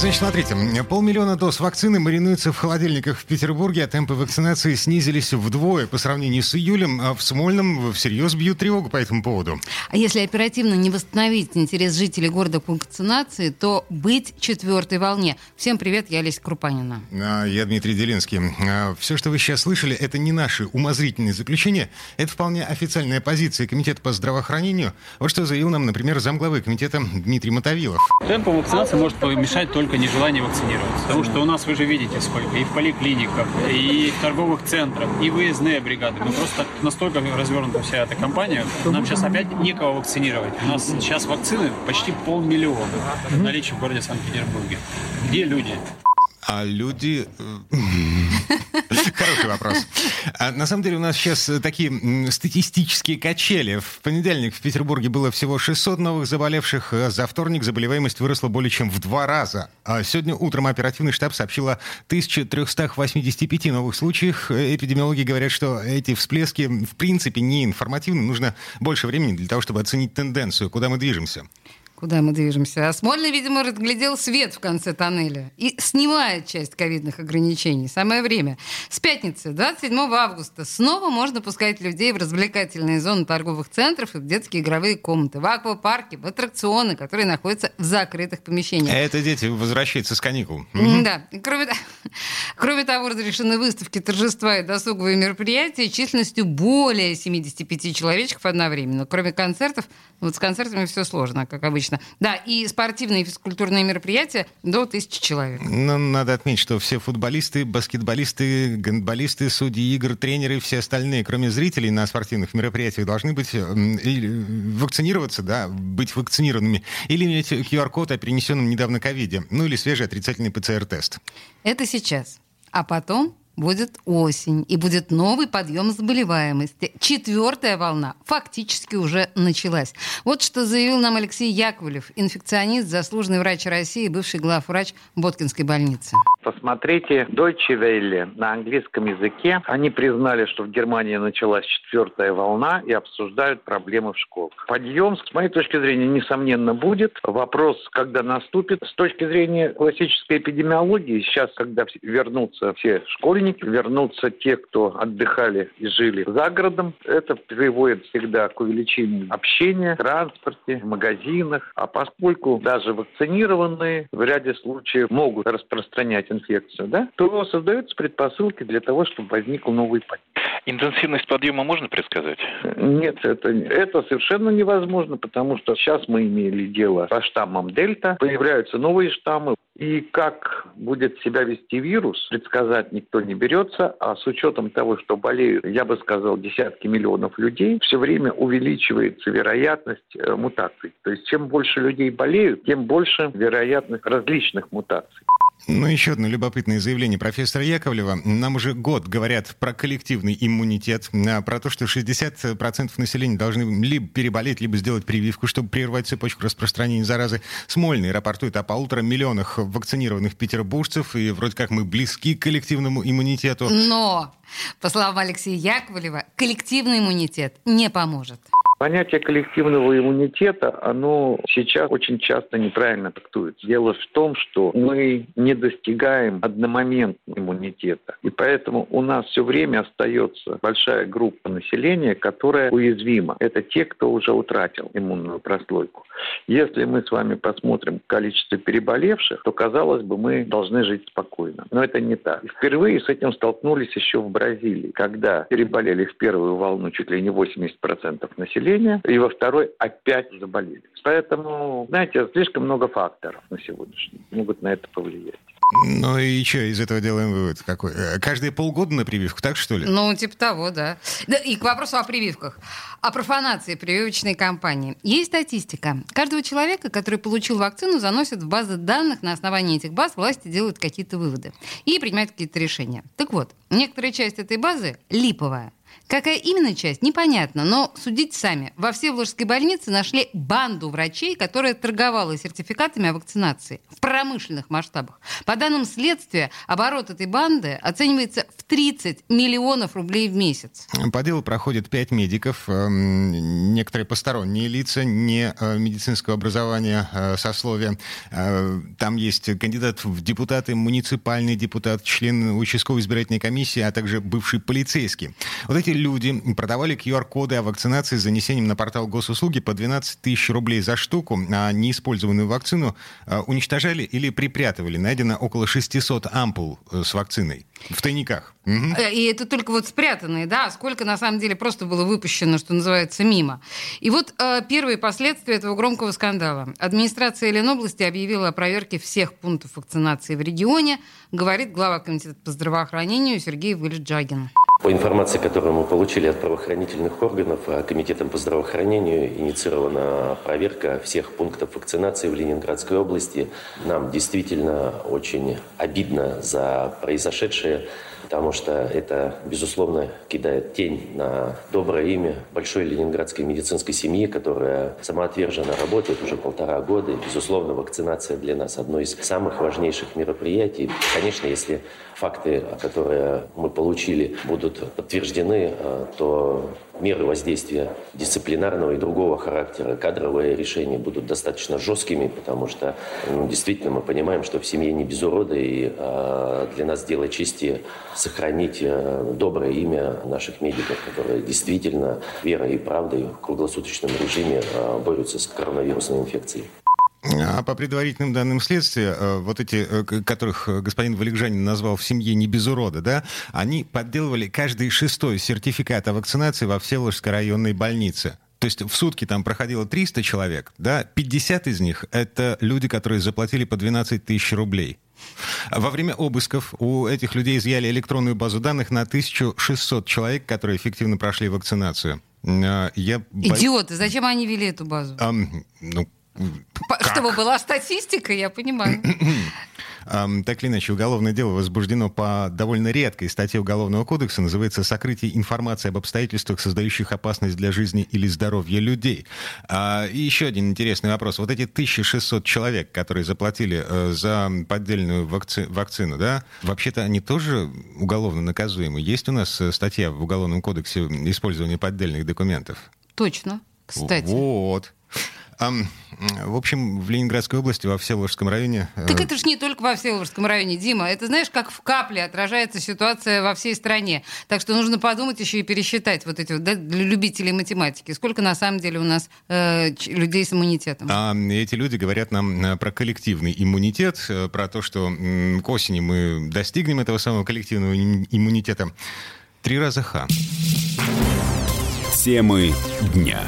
Значит, смотрите, полмиллиона доз вакцины маринуются в холодильниках в Петербурге, а темпы вакцинации снизились вдвое по сравнению с июлем. А в Смольном всерьез бьют тревогу по этому поводу. А если оперативно не восстановить интерес жителей города к вакцинации, то быть четвертой волне. Всем привет, я Олеся Крупанина. А, я Дмитрий Делинский. А, все, что вы сейчас слышали, это не наши умозрительные заключения, это вполне официальная позиция Комитета по здравоохранению. Вот что заявил нам, например, замглавы комитета Дмитрий Мотовилов. Темпом вакцинации может помешать мешать только нежелание вакцинироваться. Потому что у нас, вы же видите, сколько и в поликлиниках, и в торговых центрах, и выездные бригады. Мы просто настолько развернута вся эта компания, нам сейчас опять некого вакцинировать. У нас сейчас вакцины почти полмиллиона в наличии в городе Санкт-Петербурге. Где люди? А люди... Э, Хороший вопрос. А, на самом деле у нас сейчас такие статистические качели. В понедельник в Петербурге было всего 600 новых заболевших. А за вторник заболеваемость выросла более чем в два раза. А сегодня утром оперативный штаб сообщил о 1385 новых случаях. Эпидемиологи говорят, что эти всплески в принципе не информативны. Нужно больше времени для того, чтобы оценить тенденцию, куда мы движемся куда мы движемся. А Смольный, видимо, разглядел свет в конце тоннеля и снимает часть ковидных ограничений. Самое время. С пятницы, 27 августа, снова можно пускать людей в развлекательные зоны торговых центров и в детские игровые комнаты, в аквапарки, в аттракционы, которые находятся в закрытых помещениях. Это дети возвращаются с каникул. Да. кроме, кроме того, разрешены выставки, торжества и досуговые мероприятия численностью более 75 человечков одновременно. Кроме концертов, вот с концертами все сложно, как обычно Отлично. Да, и спортивные и физкультурные мероприятия до тысячи человек. Но ну, надо отметить, что все футболисты, баскетболисты, гандболисты, судьи игр, тренеры все остальные, кроме зрителей на спортивных мероприятиях, должны быть вакцинироваться, да, быть вакцинированными, или иметь QR-код о перенесенном недавно ковиде, ну или свежий отрицательный ПЦР-тест. Это сейчас. А потом будет осень, и будет новый подъем заболеваемости. Четвертая волна фактически уже началась. Вот что заявил нам Алексей Яковлев, инфекционист, заслуженный врач России, бывший главврач Боткинской больницы. Посмотрите Deutsche Welle на английском языке. Они признали, что в Германии началась четвертая волна и обсуждают проблемы в школах. Подъем, с моей точки зрения, несомненно будет. Вопрос, когда наступит. С точки зрения классической эпидемиологии, сейчас, когда вернутся все школьники, праздник, вернутся те, кто отдыхали и жили за городом. Это приводит всегда к увеличению общения транспорте, магазинах. А поскольку даже вакцинированные в ряде случаев могут распространять инфекцию, да, то создаются предпосылки для того, чтобы возник новый подъем. Интенсивность подъема можно предсказать? Нет, это, это совершенно невозможно, потому что сейчас мы имели дело со штаммом Дельта, появляются новые штаммы, и как будет себя вести вирус, предсказать никто не берется, а с учетом того, что болеют, я бы сказал, десятки миллионов людей, все время увеличивается вероятность э, мутаций. То есть чем больше людей болеют, тем больше вероятность различных мутаций. Ну, еще одно любопытное заявление профессора Яковлева. Нам уже год говорят про коллективный иммунитет, а, про то, что 60% населения должны либо переболеть, либо сделать прививку, чтобы прервать цепочку распространения заразы. Смольный рапортует о полутора миллионах вакцинированных петербуржцев, и вроде как мы близки к коллективному иммунитету. Но, по словам Алексея Яковлева, коллективный иммунитет не поможет. Понятие коллективного иммунитета, оно сейчас очень часто неправильно трактуется. Дело в том, что мы не достигаем одномоментного иммунитета. И поэтому у нас все время остается большая группа населения, которая уязвима. Это те, кто уже утратил иммунную прослойку. Если мы с вами посмотрим количество переболевших, то, казалось бы, мы должны жить спокойно. Но это не так. Впервые с этим столкнулись еще в Бразилии, когда переболели в первую волну чуть ли не 80% населения, населения, и во второй опять заболели. Поэтому, знаете, слишком много факторов на сегодняшний могут на это повлиять. Ну и что, из этого делаем вывод какой? Э, каждые полгода на прививку, так что ли? Ну, типа того, да. да и к вопросу о прививках. О профанации прививочной кампании. Есть статистика. Каждого человека, который получил вакцину, заносят в базы данных. На основании этих баз власти делают какие-то выводы и принимают какие-то решения. Так вот, некоторая часть этой базы липовая. Какая именно часть, непонятно, но судите сами. Во Всеволожской больнице нашли банду врачей, которая торговала сертификатами о вакцинации в промышленных масштабах. По данным следствия, оборот этой банды оценивается в 30 миллионов рублей в месяц. По делу проходят пять медиков, эм, некоторые посторонние лица, не э, медицинского образования, э, сословия. Э, там есть кандидат в депутаты, муниципальный депутат, член участковой избирательной комиссии, а также бывший полицейский. Вот эти люди продавали QR-коды о вакцинации с занесением на портал госуслуги по 12 тысяч рублей за штуку, а неиспользованную вакцину э, уничтожали или припрятывали. Найдено около 600 ампул э, с вакциной в тайниках. Угу. И это только вот спрятанные, да, а сколько на самом деле просто было выпущено, что называется, мимо. И вот э, первые последствия этого громкого скандала. Администрация Ленобласти объявила о проверке всех пунктов вакцинации в регионе, говорит глава комитета по здравоохранению Сергей Выльджагин. По информации, которую мы получили от правоохранительных органов, а Комитетом по здравоохранению инициирована проверка всех пунктов вакцинации в Ленинградской области. Нам действительно очень обидно за произошедшее потому что это, безусловно, кидает тень на доброе имя большой ленинградской медицинской семьи, которая самоотверженно работает уже полтора года. И, безусловно, вакцинация для нас одно из самых важнейших мероприятий. Конечно, если факты, которые мы получили, будут подтверждены, э, то меры воздействия дисциплинарного и другого характера, кадровые решения будут достаточно жесткими, потому что ну, действительно мы понимаем, что в семье не без урода, и э, для нас дело чести сохранить э, доброе имя наших медиков, которые действительно верой и правдой в круглосуточном режиме э, борются с коронавирусной инфекцией. А по предварительным данным следствия, э, вот эти, э, которых господин Валикжанин назвал в семье не без урода, да, они подделывали каждый шестой сертификат о вакцинации во Всеволожской районной больнице. То есть в сутки там проходило 300 человек, да, 50 из них — это люди, которые заплатили по 12 тысяч рублей. Во время обысков у этих людей изъяли электронную базу данных на 1600 человек, которые эффективно прошли вакцинацию. Я... Идиоты, зачем они вели эту базу? А, ну, как? Чтобы была статистика, я понимаю. Так или иначе, уголовное дело возбуждено по довольно редкой статье Уголовного кодекса, называется «Сокрытие информации об обстоятельствах, создающих опасность для жизни или здоровья людей». А, и еще один интересный вопрос. Вот эти 1600 человек, которые заплатили э, за поддельную вакци... вакцину, да, вообще-то они тоже уголовно наказуемы. Есть у нас э, статья в Уголовном кодексе использования поддельных документов? Точно, кстати. Вот. В общем, в Ленинградской области, во Всеволожском районе... Э, так это же не только во Всеволожском районе, Дима. Это, знаешь, как в капле отражается ситуация во всей стране. Так что нужно подумать еще и пересчитать вот эти вот, да, для любителей математики. Сколько на самом деле у нас э, людей с иммунитетом? А эти люди говорят нам э, про коллективный иммунитет, э, про то, что к осени мы достигнем этого самого коллективного иммунитета. Три раза ха. Темы дня.